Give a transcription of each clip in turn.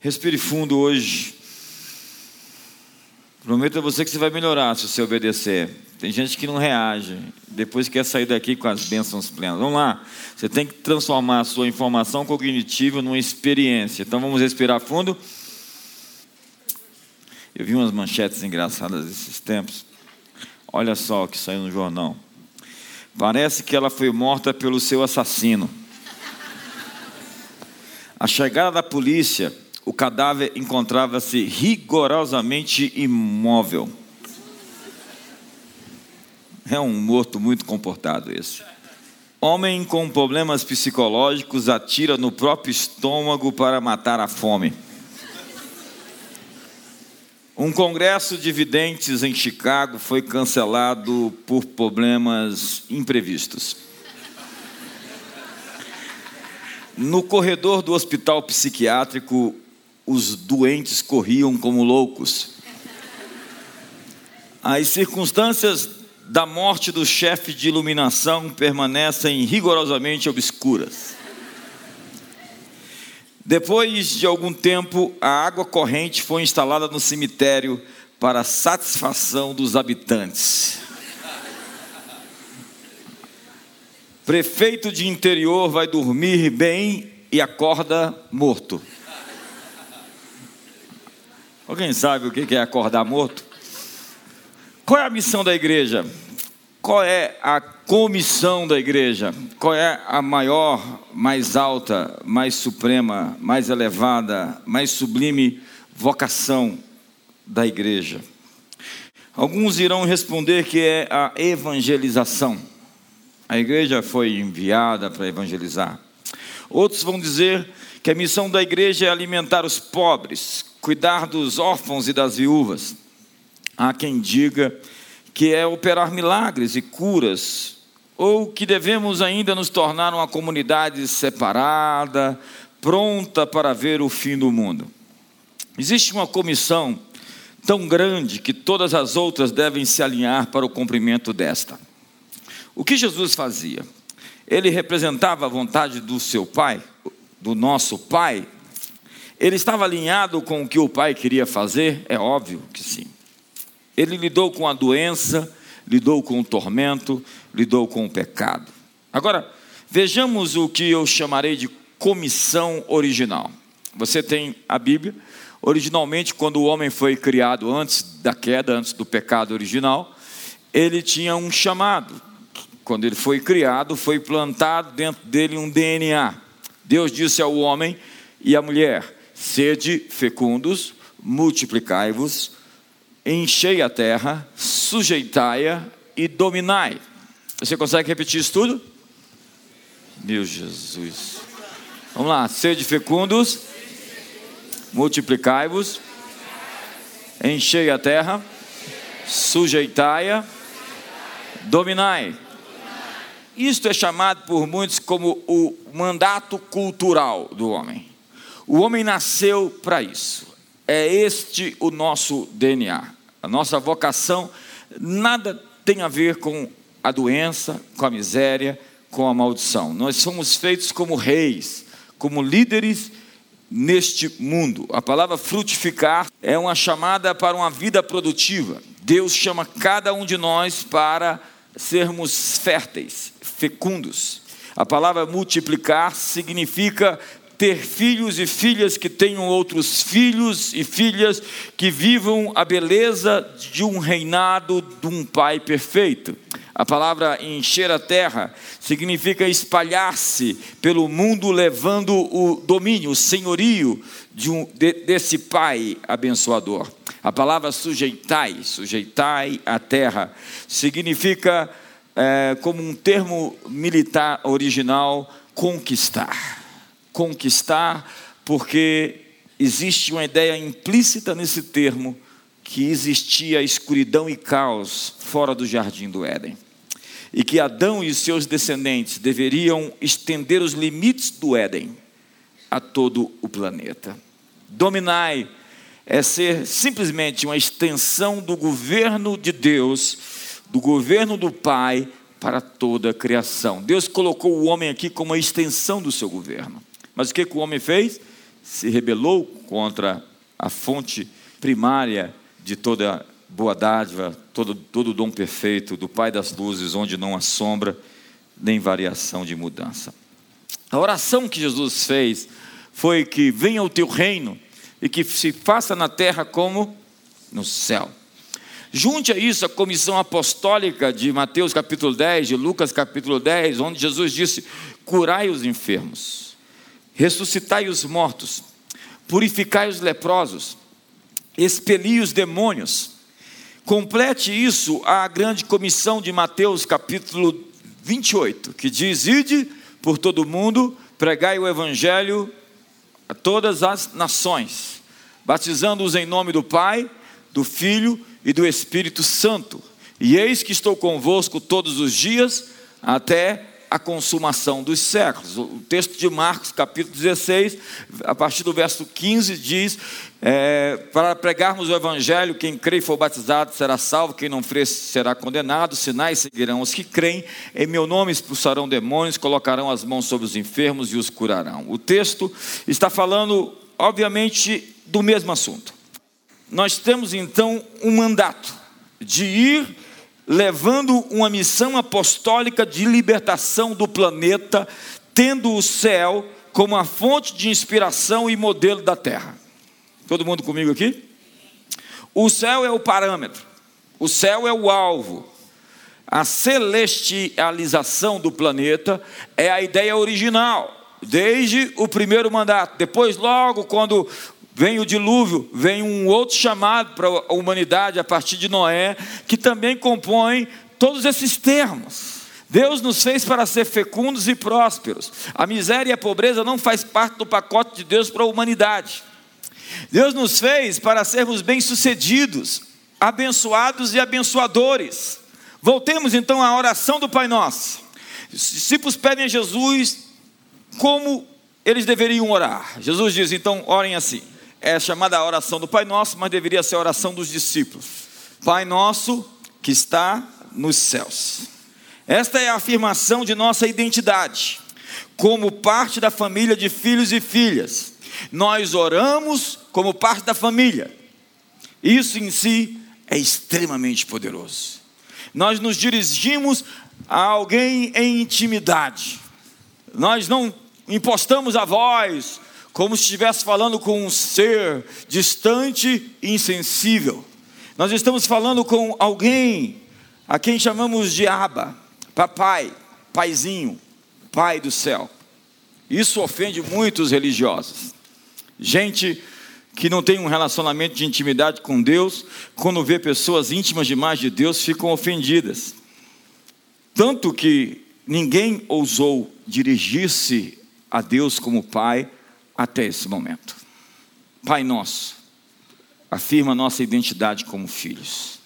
Respire fundo hoje. Prometo a você que você vai melhorar se você obedecer. Tem gente que não reage, depois quer sair daqui com as bênçãos plenas. Vamos lá. Você tem que transformar a sua informação cognitiva numa experiência. Então vamos respirar fundo. Eu vi umas manchetes engraçadas esses tempos. Olha só o que saiu no jornal. Parece que ela foi morta pelo seu assassino. A chegada da polícia, o cadáver encontrava-se rigorosamente imóvel. É um morto muito comportado esse. Homem com problemas psicológicos atira no próprio estômago para matar a fome. Um congresso de videntes em Chicago foi cancelado por problemas imprevistos. No corredor do hospital psiquiátrico, os doentes corriam como loucos. As circunstâncias da morte do chefe de iluminação permanecem rigorosamente obscuras. Depois de algum tempo, a água corrente foi instalada no cemitério para satisfação dos habitantes. Prefeito de interior vai dormir bem e acorda morto. Alguém sabe o que é acordar morto? Qual é a missão da igreja? Qual é a comissão da igreja? Qual é a maior, mais alta, mais suprema, mais elevada, mais sublime vocação da igreja? Alguns irão responder que é a evangelização. A igreja foi enviada para evangelizar. Outros vão dizer que a missão da igreja é alimentar os pobres, cuidar dos órfãos e das viúvas. Há quem diga que é operar milagres e curas, ou que devemos ainda nos tornar uma comunidade separada, pronta para ver o fim do mundo. Existe uma comissão tão grande que todas as outras devem se alinhar para o cumprimento desta. O que Jesus fazia? Ele representava a vontade do seu Pai, do nosso Pai. Ele estava alinhado com o que o Pai queria fazer? É óbvio que sim. Ele lidou com a doença, lidou com o tormento, lidou com o pecado. Agora, vejamos o que eu chamarei de comissão original. Você tem a Bíblia. Originalmente, quando o homem foi criado antes da queda, antes do pecado original, ele tinha um chamado. Quando ele foi criado, foi plantado dentro dele um DNA. Deus disse ao homem e à mulher: sede fecundos, multiplicai-vos, enchei a terra, sujeitai-a e dominai. Você consegue repetir isso tudo? Meu Jesus. Vamos lá, sede fecundos, multiplicai-vos, enchei a terra, sujeitai-a, dominai. Isto é chamado por muitos como o mandato cultural do homem. O homem nasceu para isso. É este o nosso DNA. A nossa vocação nada tem a ver com a doença, com a miséria, com a maldição. Nós somos feitos como reis, como líderes neste mundo. A palavra frutificar é uma chamada para uma vida produtiva. Deus chama cada um de nós para sermos férteis, fecundos. A palavra multiplicar significa ter filhos e filhas que tenham outros filhos e filhas que vivam a beleza de um reinado de um pai perfeito. A palavra encher a terra significa espalhar-se pelo mundo, levando o domínio, o senhorio de um, de, desse pai abençoador. A palavra sujeitai, sujeitai a terra, significa, é, como um termo militar original, conquistar conquistar, porque existe uma ideia implícita nesse termo que existia escuridão e caos fora do jardim do Éden. E que Adão e seus descendentes deveriam estender os limites do Éden a todo o planeta. Dominai é ser simplesmente uma extensão do governo de Deus, do governo do Pai para toda a criação. Deus colocou o homem aqui como uma extensão do seu governo. Mas o que, que o homem fez? se rebelou contra a fonte primária de toda boa dádiva, todo, todo dom perfeito do Pai das luzes, onde não há sombra nem variação de mudança. A oração que Jesus fez foi que venha o teu reino e que se faça na terra como no céu. Junte a isso a comissão apostólica de Mateus capítulo 10, de Lucas capítulo 10, onde Jesus disse: curai os enfermos, ressuscitai os mortos, purificai os leprosos, expeli os demônios. Complete isso a grande comissão de Mateus capítulo 28, que diz: Ide por todo o mundo, pregai o evangelho a todas as nações, batizando-os em nome do Pai, do Filho e do Espírito Santo. E eis que estou convosco todos os dias até a consumação dos séculos. O texto de Marcos, capítulo 16, a partir do verso 15, diz: é, Para pregarmos o Evangelho, quem crê e for batizado será salvo, quem não crê será condenado. Sinais seguirão os que creem, em meu nome expulsarão demônios, colocarão as mãos sobre os enfermos e os curarão. O texto está falando, obviamente, do mesmo assunto. Nós temos então um mandato de ir levando uma missão apostólica de libertação do planeta, tendo o céu como a fonte de inspiração e modelo da terra. Todo mundo comigo aqui? O céu é o parâmetro, o céu é o alvo. A celestialização do planeta é a ideia original, desde o primeiro mandato. Depois, logo, quando Vem o dilúvio, vem um outro chamado para a humanidade a partir de Noé, que também compõe todos esses termos. Deus nos fez para ser fecundos e prósperos. A miséria e a pobreza não faz parte do pacote de Deus para a humanidade. Deus nos fez para sermos bem-sucedidos, abençoados e abençoadores. Voltemos então à oração do Pai Nosso. Os discípulos pedem a Jesus como eles deveriam orar. Jesus diz: então, orem assim é chamada a oração do Pai Nosso, mas deveria ser a oração dos discípulos. Pai Nosso que está nos céus. Esta é a afirmação de nossa identidade, como parte da família de filhos e filhas. Nós oramos como parte da família. Isso em si é extremamente poderoso. Nós nos dirigimos a alguém em intimidade. Nós não impostamos a voz, como se estivesse falando com um ser distante e insensível. Nós estamos falando com alguém a quem chamamos de Aba, papai, paizinho, pai do céu. Isso ofende muitos religiosos. Gente que não tem um relacionamento de intimidade com Deus, quando vê pessoas íntimas demais de Deus, ficam ofendidas. Tanto que ninguém ousou dirigir-se a Deus como Pai até esse momento. Pai nosso, afirma nossa identidade como filhos,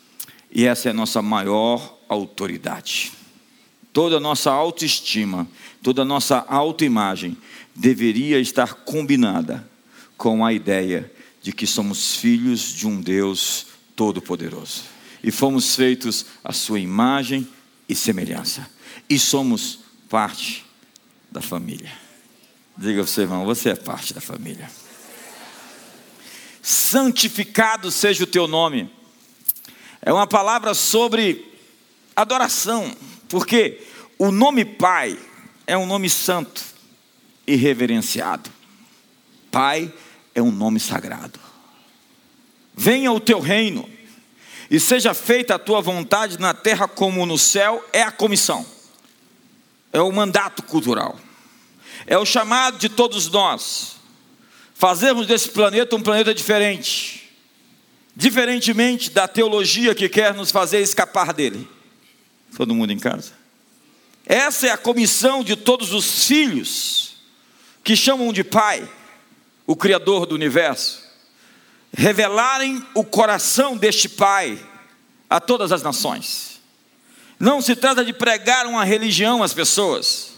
e essa é a nossa maior autoridade. Toda a nossa autoestima, toda a nossa autoimagem deveria estar combinada com a ideia de que somos filhos de um Deus todo-poderoso e fomos feitos à sua imagem e semelhança, e somos parte da família. Diga ao seu irmão: você é parte da família. Santificado seja o teu nome. É uma palavra sobre adoração, porque o nome Pai é um nome santo e reverenciado. Pai é um nome sagrado. Venha o teu reino e seja feita a tua vontade na terra como no céu, é a comissão, é o mandato cultural. É o chamado de todos nós. Fazermos desse planeta um planeta diferente. Diferentemente da teologia que quer nos fazer escapar dele. Todo mundo em casa? Essa é a comissão de todos os filhos que chamam de Pai, o Criador do universo. Revelarem o coração deste Pai a todas as nações. Não se trata de pregar uma religião às pessoas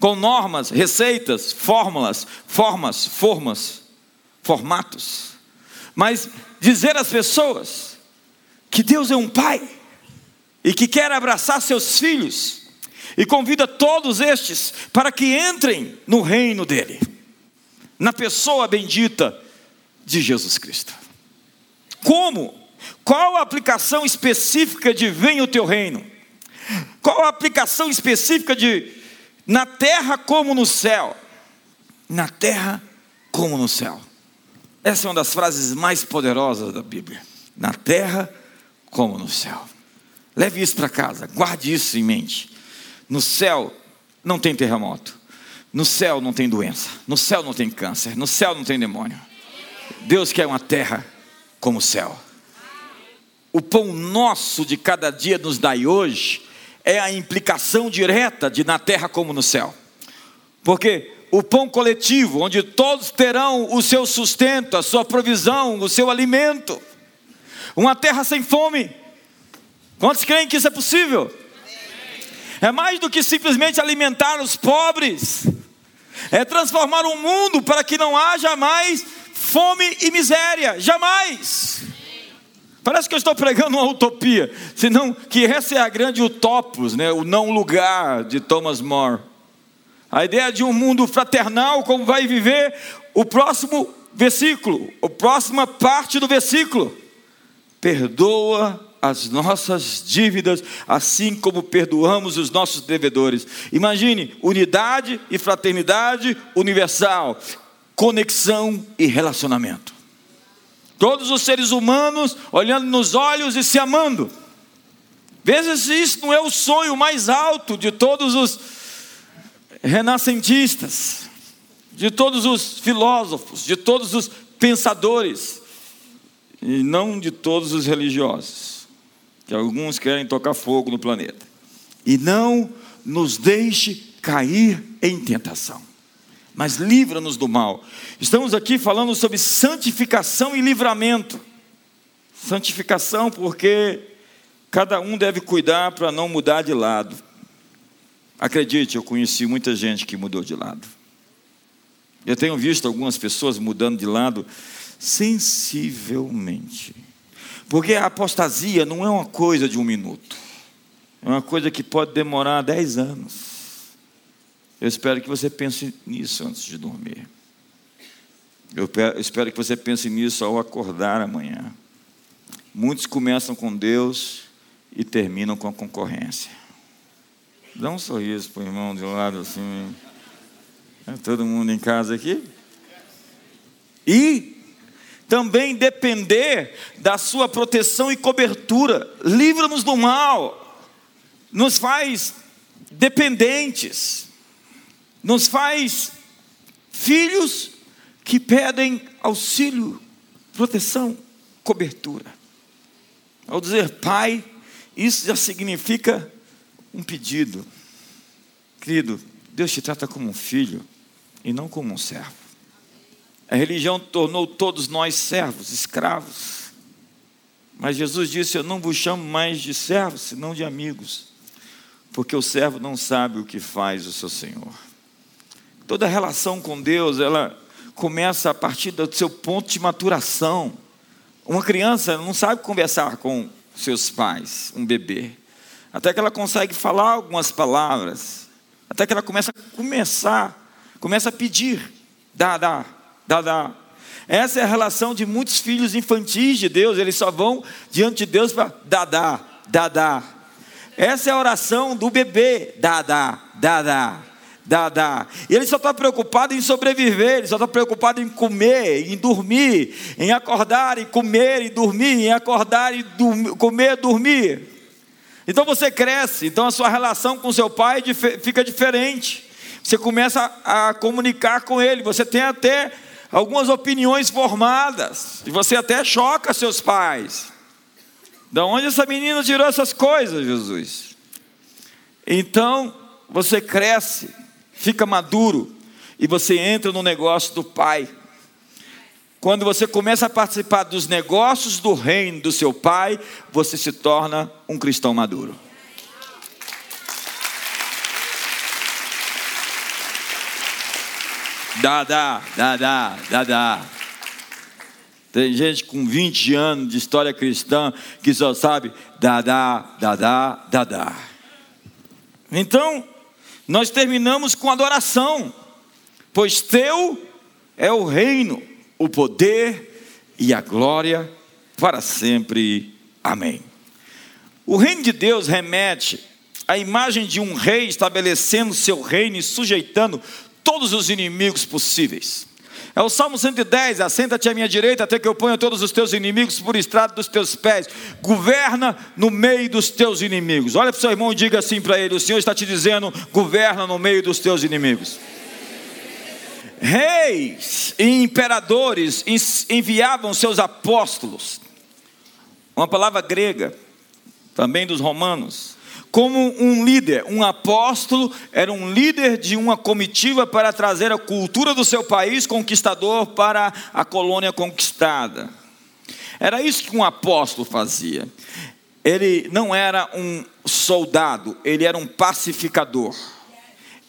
com normas, receitas, fórmulas, formas, formas, formatos. Mas dizer às pessoas que Deus é um pai e que quer abraçar seus filhos e convida todos estes para que entrem no reino dele. na pessoa bendita de Jesus Cristo. Como? Qual a aplicação específica de venha o teu reino? Qual a aplicação específica de na terra como no céu? Na terra como no céu. Essa é uma das frases mais poderosas da Bíblia. Na terra como no céu. Leve isso para casa, guarde isso em mente. No céu não tem terremoto. No céu não tem doença. No céu não tem câncer. No céu não tem demônio. Deus quer uma terra como o céu. O pão nosso de cada dia nos dai hoje é a implicação direta de na terra como no céu. Porque o pão coletivo, onde todos terão o seu sustento, a sua provisão, o seu alimento. Uma terra sem fome. Quantos creem que isso é possível? É mais do que simplesmente alimentar os pobres, é transformar o mundo para que não haja mais fome e miséria, jamais. Parece que eu estou pregando uma utopia, senão que essa é a grande utopos, né? o não lugar de Thomas More. A ideia de um mundo fraternal, como vai viver o próximo versículo, a próxima parte do versículo. Perdoa as nossas dívidas, assim como perdoamos os nossos devedores. Imagine unidade e fraternidade universal, conexão e relacionamento. Todos os seres humanos olhando nos olhos e se amando. Veja se isso não é o sonho mais alto de todos os renascentistas, de todos os filósofos, de todos os pensadores, e não de todos os religiosos, que alguns querem tocar fogo no planeta. E não nos deixe cair em tentação, mas livra-nos do mal. Estamos aqui falando sobre santificação e livramento. Santificação, porque cada um deve cuidar para não mudar de lado. Acredite, eu conheci muita gente que mudou de lado. Eu tenho visto algumas pessoas mudando de lado sensivelmente. Porque a apostasia não é uma coisa de um minuto. É uma coisa que pode demorar dez anos. Eu espero que você pense nisso antes de dormir. Eu espero que você pense nisso ao acordar amanhã. Muitos começam com Deus e terminam com a concorrência. Dá um sorriso para o irmão de um lado assim. É todo mundo em casa aqui? E também depender da sua proteção e cobertura. Livra-nos do mal. Nos faz dependentes. Nos faz filhos que pedem auxílio, proteção, cobertura. Ao dizer pai, isso já significa um pedido. Querido, Deus te trata como um filho e não como um servo. A religião tornou todos nós servos, escravos. Mas Jesus disse: Eu não vos chamo mais de servos, senão de amigos, porque o servo não sabe o que faz o seu Senhor. Toda relação com Deus, ela começa a partir do seu ponto de maturação. Uma criança não sabe conversar com seus pais, um bebê até que ela consegue falar algumas palavras, até que ela começa a começar, começa a pedir, dá, dá, dá, dá. Essa é a relação de muitos filhos infantis de Deus, eles só vão diante de Deus para dá, dá, dá, dá. Essa é a oração do bebê, dá, dá, dá, dá. Dá. E ele só está preocupado em sobreviver, ele só está preocupado em comer, em dormir, em acordar e comer e dormir, em acordar e dormir, comer e dormir. Então você cresce, então a sua relação com seu pai fica diferente. Você começa a comunicar com ele, você tem até algumas opiniões formadas, e você até choca seus pais. Da onde essa menina tirou essas coisas, Jesus? Então você cresce, fica maduro, e você entra no negócio do pai. Quando você começa a participar dos negócios do reino do seu pai, você se torna um cristão maduro. Dá, dá, dá, dá, dá, dá. Tem gente com 20 anos de história cristã que só sabe dá, dá, dá, dá, dá, dá. Então, nós terminamos com adoração, pois teu é o reino, o poder e a glória para sempre. Amém. O reino de Deus remete à imagem de um rei estabelecendo seu reino e sujeitando todos os inimigos possíveis. É o Salmo 110: Assenta-te à minha direita, até que eu ponha todos os teus inimigos por estrado dos teus pés. Governa no meio dos teus inimigos. Olha para o seu irmão e diga assim para ele: O Senhor está te dizendo, governa no meio dos teus inimigos. Reis e imperadores enviavam seus apóstolos, uma palavra grega, também dos romanos, como um líder, um apóstolo era um líder de uma comitiva para trazer a cultura do seu país conquistador para a colônia conquistada. Era isso que um apóstolo fazia. Ele não era um soldado, ele era um pacificador.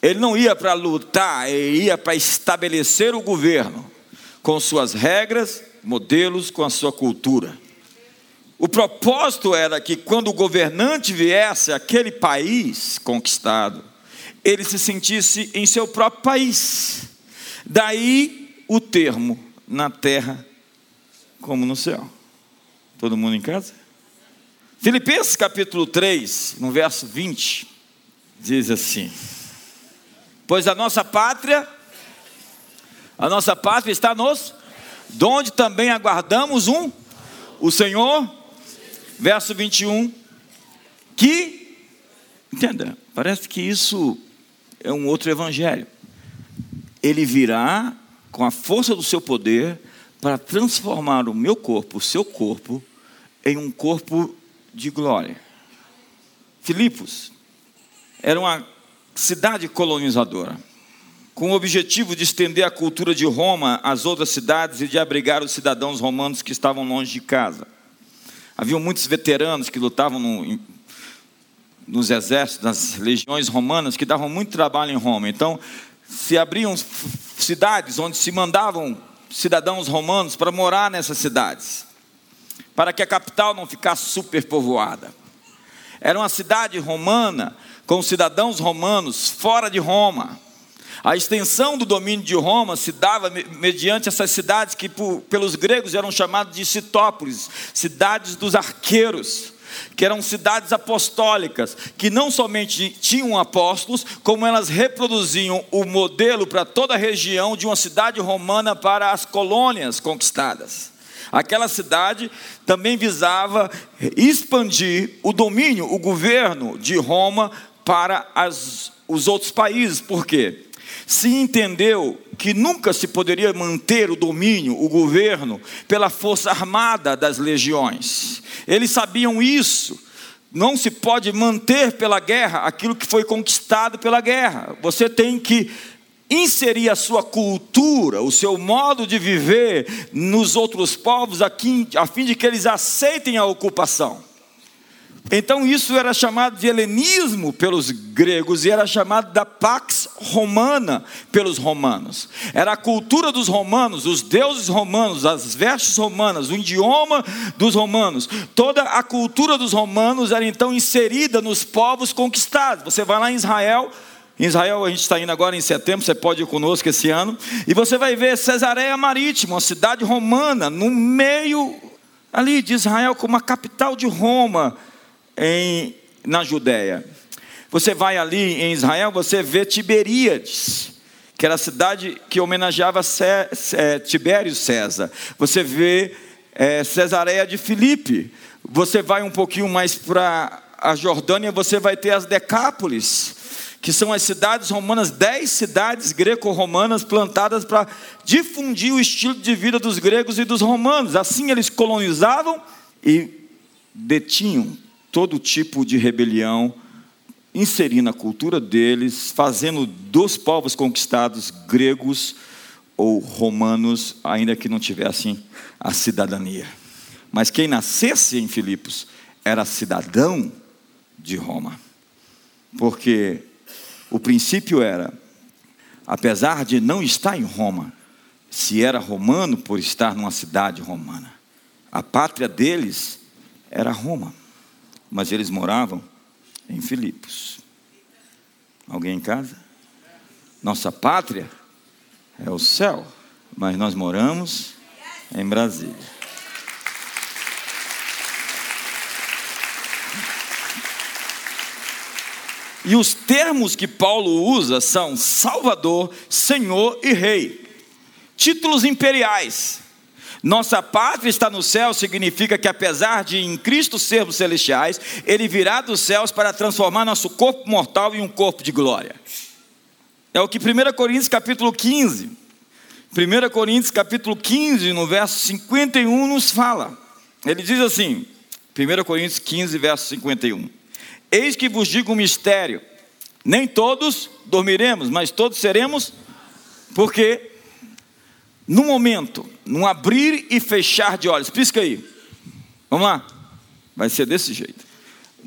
Ele não ia para lutar, ele ia para estabelecer o governo com suas regras, modelos, com a sua cultura. O propósito era que quando o governante viesse àquele país conquistado, ele se sentisse em seu próprio país. Daí o termo na terra como no céu. Todo mundo em casa? Filipenses capítulo 3, no verso 20, diz assim: Pois a nossa pátria, a nossa pátria está nos, donde também aguardamos um, o Senhor verso 21, que, entenda, parece que isso é um outro evangelho. Ele virá com a força do seu poder para transformar o meu corpo, o seu corpo, em um corpo de glória. Filipos era uma cidade colonizadora, com o objetivo de estender a cultura de Roma às outras cidades e de abrigar os cidadãos romanos que estavam longe de casa. Havia muitos veteranos que lutavam no, nos exércitos, nas legiões romanas, que davam muito trabalho em Roma. Então, se abriam cidades onde se mandavam cidadãos romanos para morar nessas cidades, para que a capital não ficasse superpovoada. Era uma cidade romana com cidadãos romanos fora de Roma. A extensão do domínio de Roma se dava mediante essas cidades que por, pelos gregos eram chamadas de citópolis, cidades dos arqueiros, que eram cidades apostólicas, que não somente tinham apóstolos, como elas reproduziam o modelo para toda a região de uma cidade romana para as colônias conquistadas. Aquela cidade também visava expandir o domínio, o governo de Roma para as, os outros países. Por quê? Se entendeu que nunca se poderia manter o domínio, o governo, pela força armada das legiões. Eles sabiam isso. Não se pode manter pela guerra aquilo que foi conquistado pela guerra. Você tem que inserir a sua cultura, o seu modo de viver nos outros povos, a fim de que eles aceitem a ocupação. Então isso era chamado de helenismo pelos gregos e era chamado da pax romana pelos romanos. Era a cultura dos romanos, os deuses romanos, as vestes romanas, o idioma dos romanos. Toda a cultura dos romanos era então inserida nos povos conquistados. Você vai lá em Israel, em Israel, a gente está indo agora em setembro, você pode ir conosco esse ano, e você vai ver Cesareia Marítima, uma cidade romana, no meio ali de Israel, como a capital de Roma em, na Judéia. Você vai ali em Israel, você vê Tiberíades, que era a cidade que homenageava Cé, Cé, Tibério César. Você vê é, Cesareia de Filipe. Você vai um pouquinho mais para a Jordânia, você vai ter as Decápolis, que são as cidades romanas, dez cidades greco-romanas plantadas para difundir o estilo de vida dos gregos e dos romanos. Assim eles colonizavam e detinham todo tipo de rebelião, inserindo a cultura deles, fazendo dos povos conquistados gregos ou romanos, ainda que não tivessem a cidadania. Mas quem nascesse em Filipos era cidadão de Roma. Porque o princípio era, apesar de não estar em Roma, se era romano por estar numa cidade romana, a pátria deles era Roma mas eles moravam em Filipos. Alguém em casa? Nossa pátria é o céu. mas nós moramos em Brasília. E os termos que Paulo usa são Salvador, Senhor e Rei. Títulos imperiais. Nossa pátria está no céu significa que, apesar de em Cristo sermos celestiais, Ele virá dos céus para transformar nosso corpo mortal em um corpo de glória. É o que 1 Coríntios capítulo 15, 1 Coríntios capítulo 15, no verso 51, nos fala. Ele diz assim, 1 Coríntios 15, verso 51. Eis que vos digo um mistério: nem todos dormiremos, mas todos seremos, porque no momento, num abrir e fechar de olhos, pisca aí, vamos lá, vai ser desse jeito.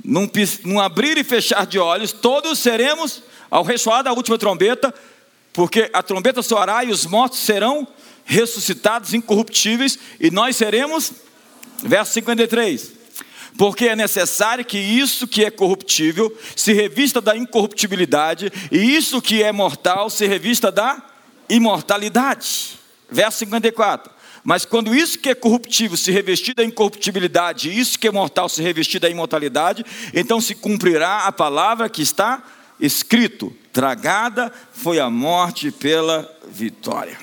Num, num abrir e fechar de olhos, todos seremos, ao ressoar da última trombeta, porque a trombeta soará e os mortos serão ressuscitados incorruptíveis, e nós seremos, verso 53 porque é necessário que isso que é corruptível se revista da incorruptibilidade, e isso que é mortal se revista da imortalidade. Verso 54. Mas quando isso que é corruptível se revestir da incorruptibilidade, e isso que é mortal se revestir da imortalidade, então se cumprirá a palavra que está escrito: tragada foi a morte pela vitória.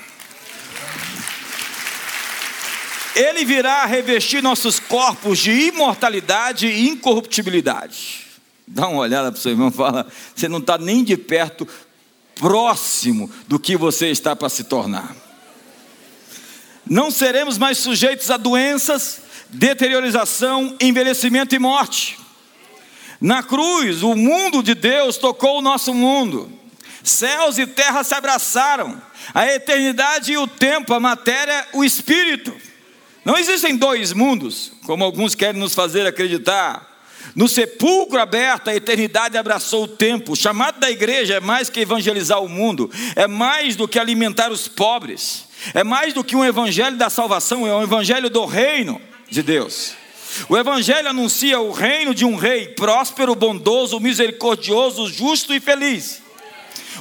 Ele virá revestir nossos corpos de imortalidade e incorruptibilidade. Dá uma olhada para o seu irmão e fala: você não está nem de perto próximo do que você está para se tornar. Não seremos mais sujeitos a doenças, deteriorização, envelhecimento e morte. Na cruz, o mundo de Deus tocou o nosso mundo. Céus e terra se abraçaram. A eternidade e o tempo, a matéria, o espírito. Não existem dois mundos, como alguns querem nos fazer acreditar. No sepulcro aberto, a eternidade abraçou o tempo. O chamado da igreja é mais que evangelizar o mundo, é mais do que alimentar os pobres, é mais do que um evangelho da salvação, é um evangelho do reino de Deus. O evangelho anuncia o reino de um rei próspero, bondoso, misericordioso, justo e feliz.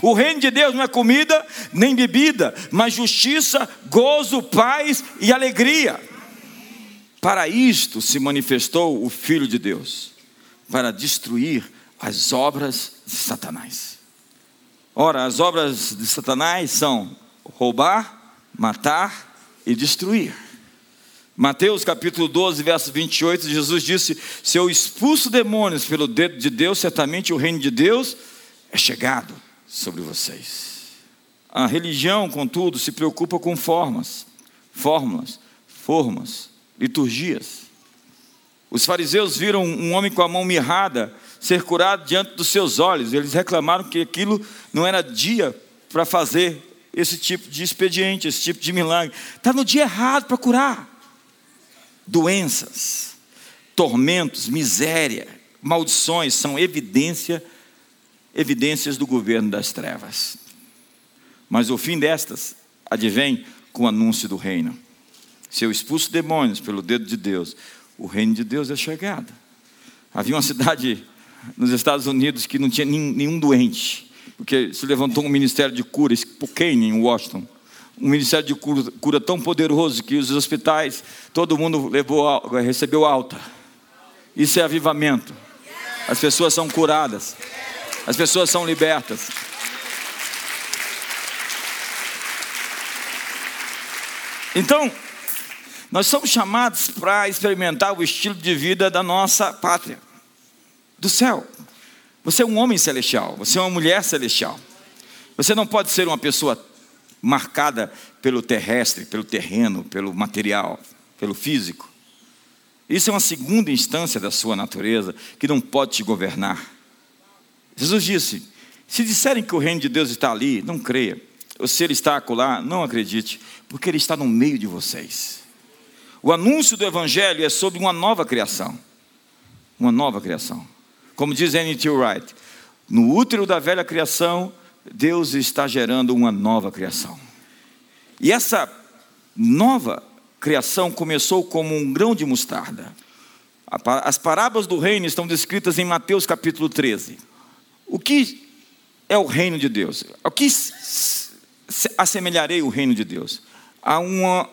O reino de Deus não é comida nem bebida, mas justiça, gozo, paz e alegria. Para isto se manifestou o Filho de Deus, para destruir as obras de Satanás. Ora, as obras de Satanás são roubar, matar e destruir. Mateus capítulo 12, verso 28, Jesus disse: Se eu expulso demônios pelo dedo de Deus, certamente o reino de Deus é chegado sobre vocês. A religião, contudo, se preocupa com formas, fórmulas, formas, liturgias. Os fariseus viram um homem com a mão mirrada ser curado diante dos seus olhos. Eles reclamaram que aquilo não era dia para fazer esse tipo de expediente, esse tipo de milagre. Está no dia errado para curar. Doenças, tormentos, miséria, maldições são evidência, evidências do governo das trevas. Mas o fim destas advém com o anúncio do reino. Se eu expulso demônios pelo dedo de Deus, o reino de Deus é chegado. Havia uma cidade nos Estados Unidos que não tinha nenhum doente, porque se levantou um ministério de cura, Spokane, em Washington. Um ministério de cura, cura tão poderoso que os hospitais, todo mundo levou, recebeu alta. Isso é avivamento. As pessoas são curadas, as pessoas são libertas. Então, nós somos chamados para experimentar o estilo de vida da nossa pátria, do céu. Você é um homem celestial, você é uma mulher celestial. Você não pode ser uma pessoa marcada pelo terrestre, pelo terreno, pelo material, pelo físico. Isso é uma segunda instância da sua natureza que não pode te governar. Jesus disse: se disserem que o reino de Deus está ali, não creia. Ou se ele está acolá, não acredite, porque ele está no meio de vocês. O anúncio do Evangelho é sobre uma nova criação. Uma nova criação. Como diz N.T. Wright, no útero da velha criação, Deus está gerando uma nova criação. E essa nova criação começou como um grão de mostarda. As parábolas do reino estão descritas em Mateus capítulo 13. O que é o reino de Deus? O que assemelharei o reino de Deus? há uma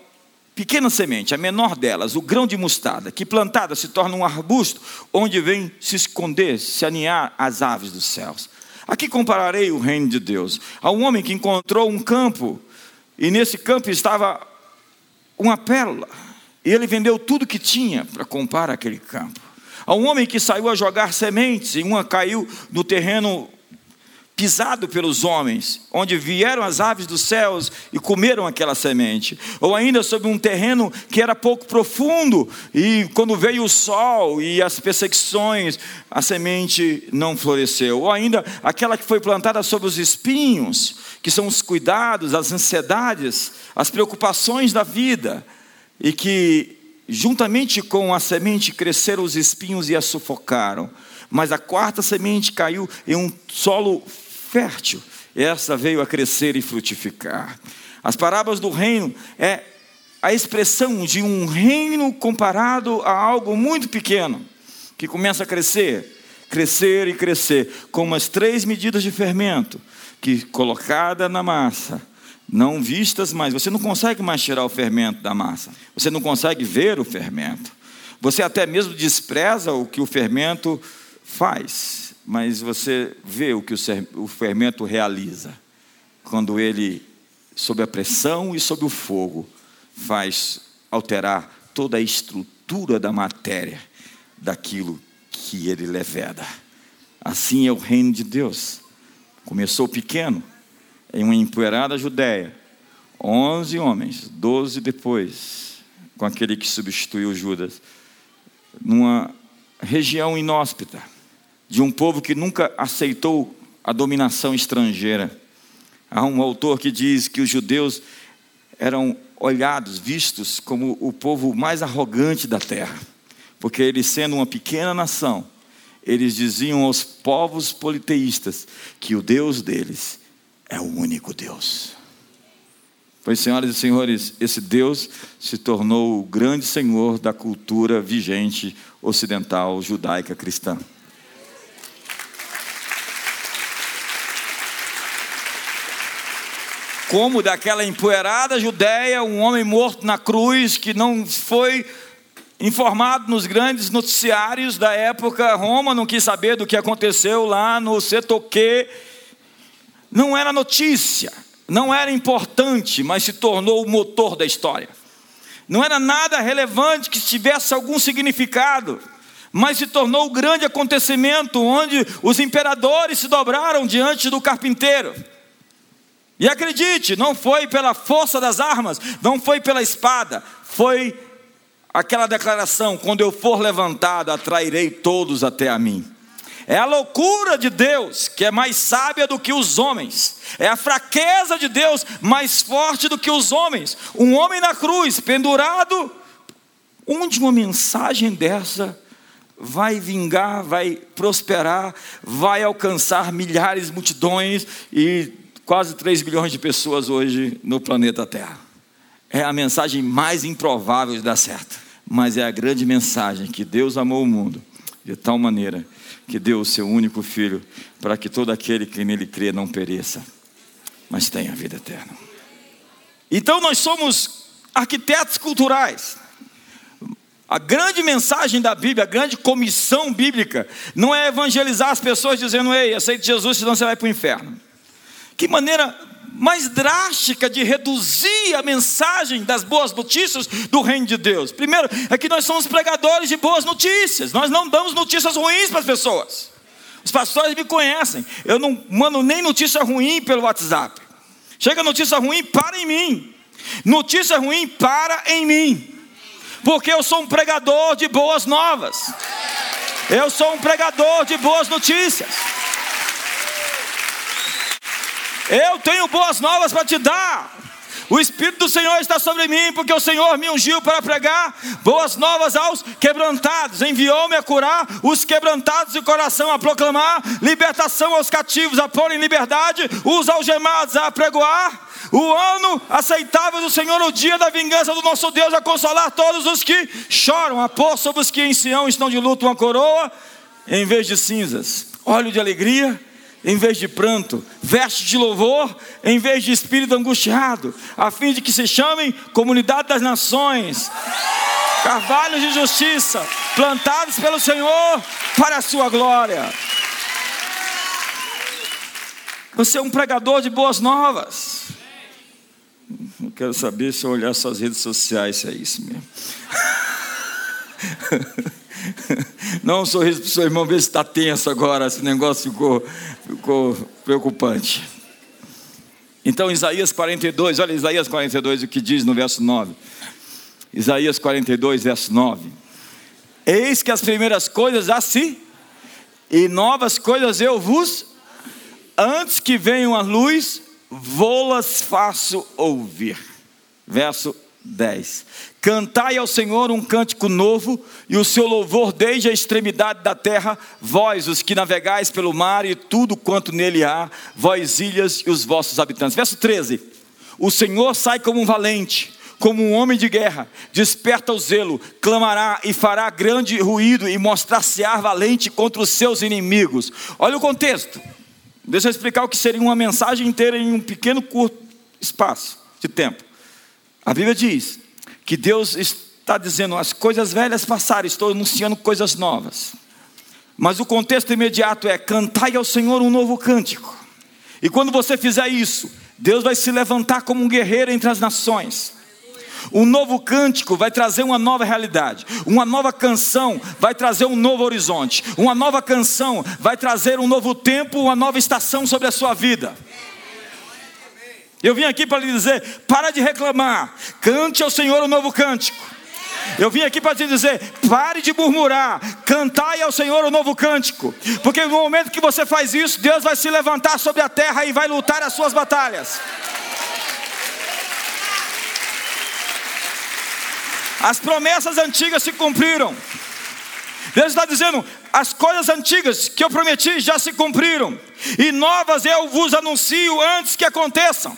pequena semente, a menor delas, o grão de mostarda, que plantada se torna um arbusto, onde vem se esconder, se aninhar as aves dos céus. Aqui compararei o reino de Deus a um homem que encontrou um campo, e nesse campo estava uma pérola, e ele vendeu tudo que tinha para comprar aquele campo. A um homem que saiu a jogar sementes, e uma caiu no terreno pisado pelos homens, onde vieram as aves dos céus e comeram aquela semente, ou ainda sobre um terreno que era pouco profundo, e quando veio o sol e as perseguições, a semente não floresceu, ou ainda aquela que foi plantada sobre os espinhos, que são os cuidados, as ansiedades, as preocupações da vida, e que juntamente com a semente cresceram os espinhos e a sufocaram. Mas a quarta semente caiu em um solo fértil, essa veio a crescer e frutificar. As parábolas do reino é a expressão de um reino comparado a algo muito pequeno, que começa a crescer, crescer e crescer, com umas três medidas de fermento, que colocada na massa, não vistas mais, você não consegue mais tirar o fermento da massa, você não consegue ver o fermento, você até mesmo despreza o que o fermento faz mas você vê o que o fermento realiza quando ele, sob a pressão e sob o fogo, faz alterar toda a estrutura da matéria daquilo que ele leveda. Assim é o reino de Deus. Começou pequeno, em uma empoeirada Judéia, onze homens, doze depois, com aquele que substituiu Judas, numa região inóspita de um povo que nunca aceitou a dominação estrangeira. Há um autor que diz que os judeus eram olhados, vistos como o povo mais arrogante da terra, porque eles, sendo uma pequena nação, eles diziam aos povos politeístas que o Deus deles é o único Deus. Pois, senhoras e senhores, esse Deus se tornou o grande senhor da cultura vigente ocidental judaica cristã. Como daquela empoeirada Judéia, um homem morto na cruz que não foi informado nos grandes noticiários da época. Roma não quis saber do que aconteceu lá no Setoque. Não era notícia, não era importante, mas se tornou o motor da história. Não era nada relevante que tivesse algum significado, mas se tornou o grande acontecimento onde os imperadores se dobraram diante do carpinteiro. E acredite, não foi pela força das armas, não foi pela espada, foi aquela declaração: quando eu for levantado, atrairei todos até a mim. É a loucura de Deus que é mais sábia do que os homens. É a fraqueza de Deus mais forte do que os homens. Um homem na cruz, pendurado, onde uma mensagem dessa vai vingar, vai prosperar, vai alcançar milhares, multidões e quase 3 bilhões de pessoas hoje no planeta Terra. É a mensagem mais improvável de dar certo, mas é a grande mensagem que Deus amou o mundo de tal maneira que deu o seu único filho para que todo aquele que nele crê não pereça, mas tenha vida eterna. Então nós somos arquitetos culturais. A grande mensagem da Bíblia, a grande comissão bíblica, não é evangelizar as pessoas dizendo, ei, aceite Jesus, senão você vai para o inferno. Que maneira mais drástica de reduzir a mensagem das boas notícias do reino de Deus. Primeiro, é que nós somos pregadores de boas notícias, nós não damos notícias ruins para as pessoas. Os pastores me conhecem, eu não mando nem notícia ruim pelo WhatsApp. Chega notícia ruim, para em mim. Notícia ruim, para em mim. Porque eu sou um pregador de boas novas. Eu sou um pregador de boas notícias. Eu tenho boas novas para te dar. O Espírito do Senhor está sobre mim, porque o Senhor me ungiu para pregar boas novas aos quebrantados. Enviou-me a curar os quebrantados de coração, a proclamar libertação aos cativos, a pôr em liberdade os algemados, a pregoar o ano aceitável do Senhor, o dia da vingança do nosso Deus, a consolar todos os que choram, a pôr sobre os que em Sião estão de luto uma coroa, em vez de cinzas, óleo de alegria em vez de pranto, veste de louvor em vez de espírito angustiado, a fim de que se chamem comunidade das nações, carvalhos de justiça, plantados pelo Senhor para a sua glória. Você é um pregador de boas novas. Não quero saber se eu olhar suas redes sociais se é isso mesmo. Não um sorriso para o seu irmão, ver se está tenso agora, esse negócio ficou, ficou preocupante. Então, Isaías 42, olha Isaías 42, o que diz no verso 9. Isaías 42, verso 9. Eis que as primeiras coisas já se, e novas coisas eu vos, antes que venham a luz, vou-las faço ouvir. Verso 10. Cantai ao Senhor um cântico novo, e o seu louvor desde a extremidade da terra, vós, os que navegais pelo mar e tudo quanto nele há, vós, ilhas e os vossos habitantes. Verso 13: O Senhor sai como um valente, como um homem de guerra, desperta o zelo, clamará e fará grande ruído e mostrar-se-á valente contra os seus inimigos. Olha o contexto. Deixa eu explicar o que seria uma mensagem inteira em um pequeno curto espaço de tempo. A Bíblia diz que Deus está dizendo: as coisas velhas passaram, estou anunciando coisas novas. Mas o contexto imediato é: cantai ao Senhor um novo cântico. E quando você fizer isso, Deus vai se levantar como um guerreiro entre as nações. Um novo cântico vai trazer uma nova realidade. Uma nova canção vai trazer um novo horizonte. Uma nova canção vai trazer um novo tempo, uma nova estação sobre a sua vida. Eu vim aqui para lhe dizer: para de reclamar, cante ao Senhor um novo cântico. Eu vim aqui para te dizer: pare de murmurar, cantai ao Senhor um novo cântico, porque no momento que você faz isso, Deus vai se levantar sobre a terra e vai lutar as suas batalhas. As promessas antigas se cumpriram. Deus está dizendo: as coisas antigas que eu prometi já se cumpriram, e novas eu vos anuncio antes que aconteçam.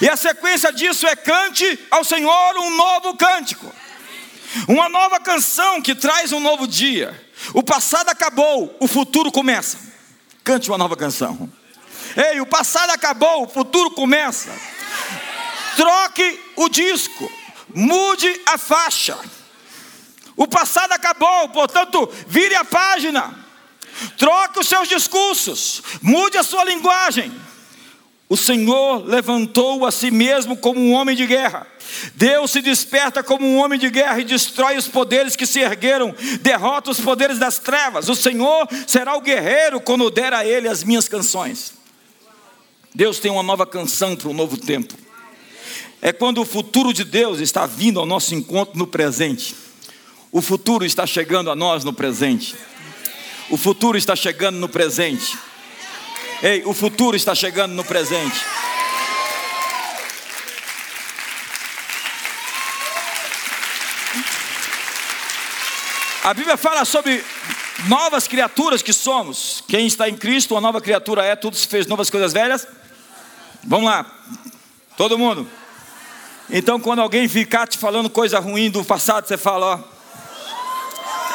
E a sequência disso é cante ao Senhor um novo cântico. Uma nova canção que traz um novo dia. O passado acabou, o futuro começa. Cante uma nova canção. Ei, o passado acabou, o futuro começa. Troque o disco, mude a faixa. O passado acabou, portanto, vire a página. Troque os seus discursos, mude a sua linguagem. O Senhor levantou a si mesmo como um homem de guerra. Deus se desperta como um homem de guerra e destrói os poderes que se ergueram, derrota os poderes das trevas. O Senhor será o guerreiro quando der a ele as minhas canções. Deus tem uma nova canção para um novo tempo. É quando o futuro de Deus está vindo ao nosso encontro no presente. O futuro está chegando a nós no presente. O futuro está chegando no presente. Ei, o futuro está chegando no presente. A Bíblia fala sobre novas criaturas que somos. Quem está em Cristo, uma nova criatura é, tudo se fez novas coisas velhas. Vamos lá, todo mundo. Então, quando alguém ficar te falando coisa ruim do passado, você fala, ó.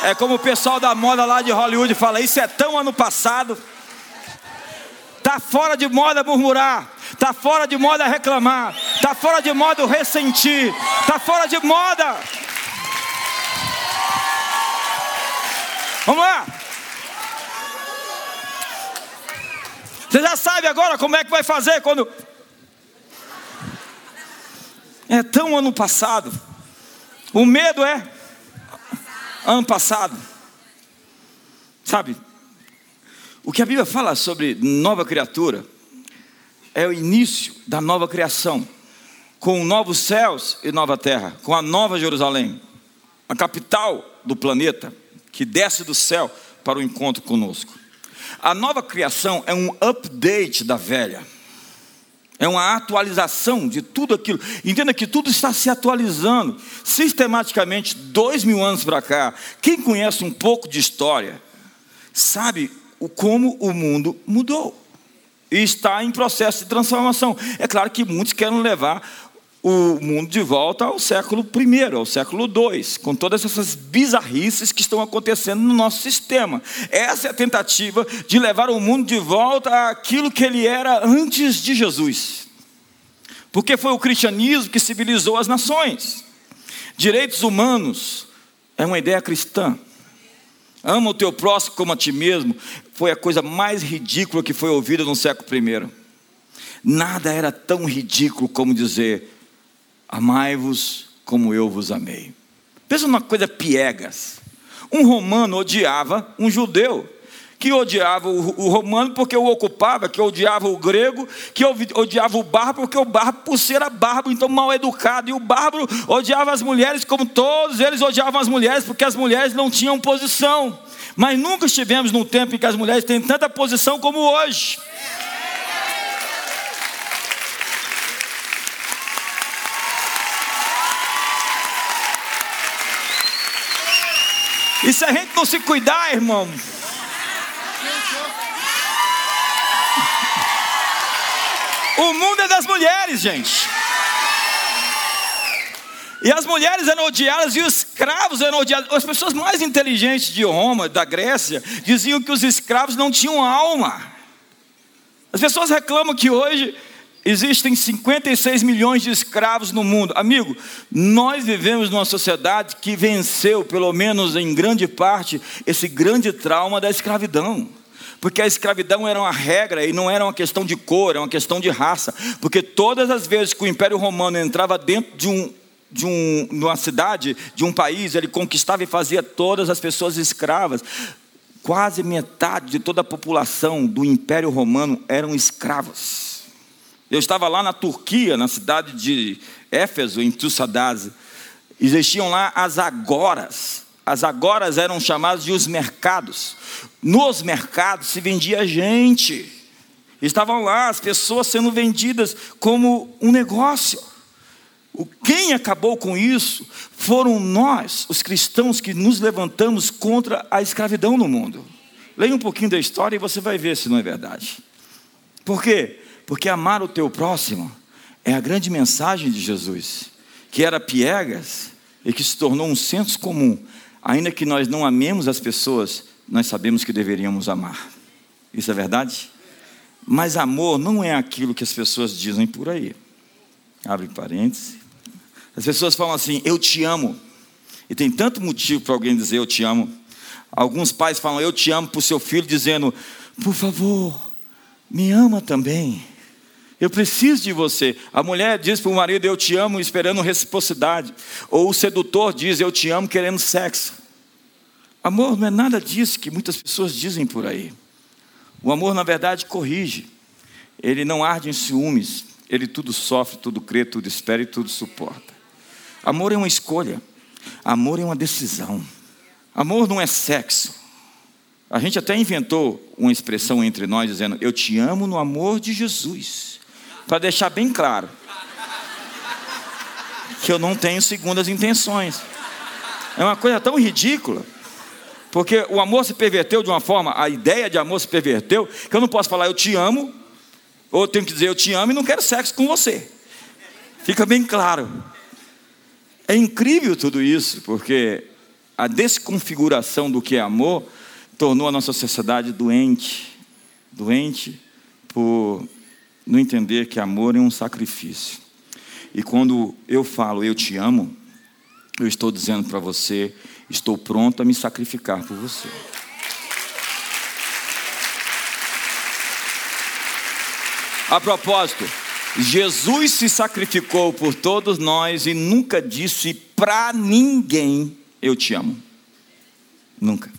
É como o pessoal da moda lá de Hollywood fala: Isso é tão ano passado. Está fora de moda murmurar. Está fora de moda reclamar. Está fora de moda ressentir. Está fora de moda. Vamos lá. Você já sabe agora como é que vai fazer quando. É tão ano passado. O medo é ano passado. Sabe? O que a Bíblia fala sobre nova criatura é o início da nova criação, com novos céus e nova terra, com a nova Jerusalém, a capital do planeta, que desce do céu para o encontro conosco. A nova criação é um update da velha, é uma atualização de tudo aquilo. Entenda que tudo está se atualizando sistematicamente, dois mil anos para cá. Quem conhece um pouco de história, sabe como o mundo mudou e está em processo de transformação. É claro que muitos querem levar o mundo de volta ao século I, ao século II, com todas essas bizarrices que estão acontecendo no nosso sistema. Essa é a tentativa de levar o mundo de volta àquilo que ele era antes de Jesus. Porque foi o cristianismo que civilizou as nações. Direitos humanos é uma ideia cristã. Ama o teu próximo como a ti mesmo. Foi a coisa mais ridícula que foi ouvida no século I. Nada era tão ridículo como dizer: Amai-vos como eu vos amei. Pensa numa coisa piegas. Um romano odiava um judeu, que odiava o, romano porque o ocupava, que odiava o grego, que odiava o bárbaro porque o bárbaro por ser bárbaro, então mal educado, e o bárbaro odiava as mulheres como todos eles odiavam as mulheres porque as mulheres não tinham posição. Mas nunca estivemos num tempo em que as mulheres têm tanta posição como hoje. E se a gente não se cuidar, irmão, o mundo é das mulheres, gente. E as mulheres eram odiadas e os escravos eram odiados. As pessoas mais inteligentes de Roma, da Grécia, diziam que os escravos não tinham alma. As pessoas reclamam que hoje Existem 56 milhões de escravos no mundo. Amigo, nós vivemos numa sociedade que venceu, pelo menos em grande parte, esse grande trauma da escravidão. Porque a escravidão era uma regra e não era uma questão de cor, era uma questão de raça. Porque todas as vezes que o Império Romano entrava dentro de um de, um, de uma cidade, de um país, ele conquistava e fazia todas as pessoas escravas. Quase metade de toda a população do Império Romano eram escravos. Eu estava lá na Turquia, na cidade de Éfeso, em Tussadase. Existiam lá as agoras. As agoras eram chamadas de os mercados. Nos mercados se vendia gente. Estavam lá as pessoas sendo vendidas como um negócio. Quem acabou com isso foram nós, os cristãos, que nos levantamos contra a escravidão no mundo. Leia um pouquinho da história e você vai ver se não é verdade. Por quê? Porque amar o teu próximo é a grande mensagem de Jesus, que era piegas e que se tornou um senso comum. Ainda que nós não amemos as pessoas, nós sabemos que deveríamos amar. Isso é verdade? Mas amor não é aquilo que as pessoas dizem por aí. Abre parênteses. As pessoas falam assim: Eu te amo. E tem tanto motivo para alguém dizer eu te amo. Alguns pais falam eu te amo para o seu filho, dizendo: Por favor, me ama também. Eu preciso de você. A mulher diz para o marido: Eu te amo, esperando reciprocidade. Ou o sedutor diz: Eu te amo, querendo sexo. Amor não é nada disso que muitas pessoas dizem por aí. O amor, na verdade, corrige. Ele não arde em ciúmes. Ele tudo sofre, tudo crê, tudo espera e tudo suporta. Amor é uma escolha. Amor é uma decisão. Amor não é sexo. A gente até inventou uma expressão entre nós dizendo: Eu te amo no amor de Jesus para deixar bem claro que eu não tenho segundas intenções. É uma coisa tão ridícula, porque o amor se perverteu de uma forma, a ideia de amor se perverteu, que eu não posso falar eu te amo, ou eu tenho que dizer eu te amo e não quero sexo com você. Fica bem claro. É incrível tudo isso, porque a desconfiguração do que é amor tornou a nossa sociedade doente, doente por não entender que amor é um sacrifício. E quando eu falo eu te amo, eu estou dizendo para você, estou pronto a me sacrificar por você. A propósito, Jesus se sacrificou por todos nós e nunca disse para ninguém eu te amo. Nunca.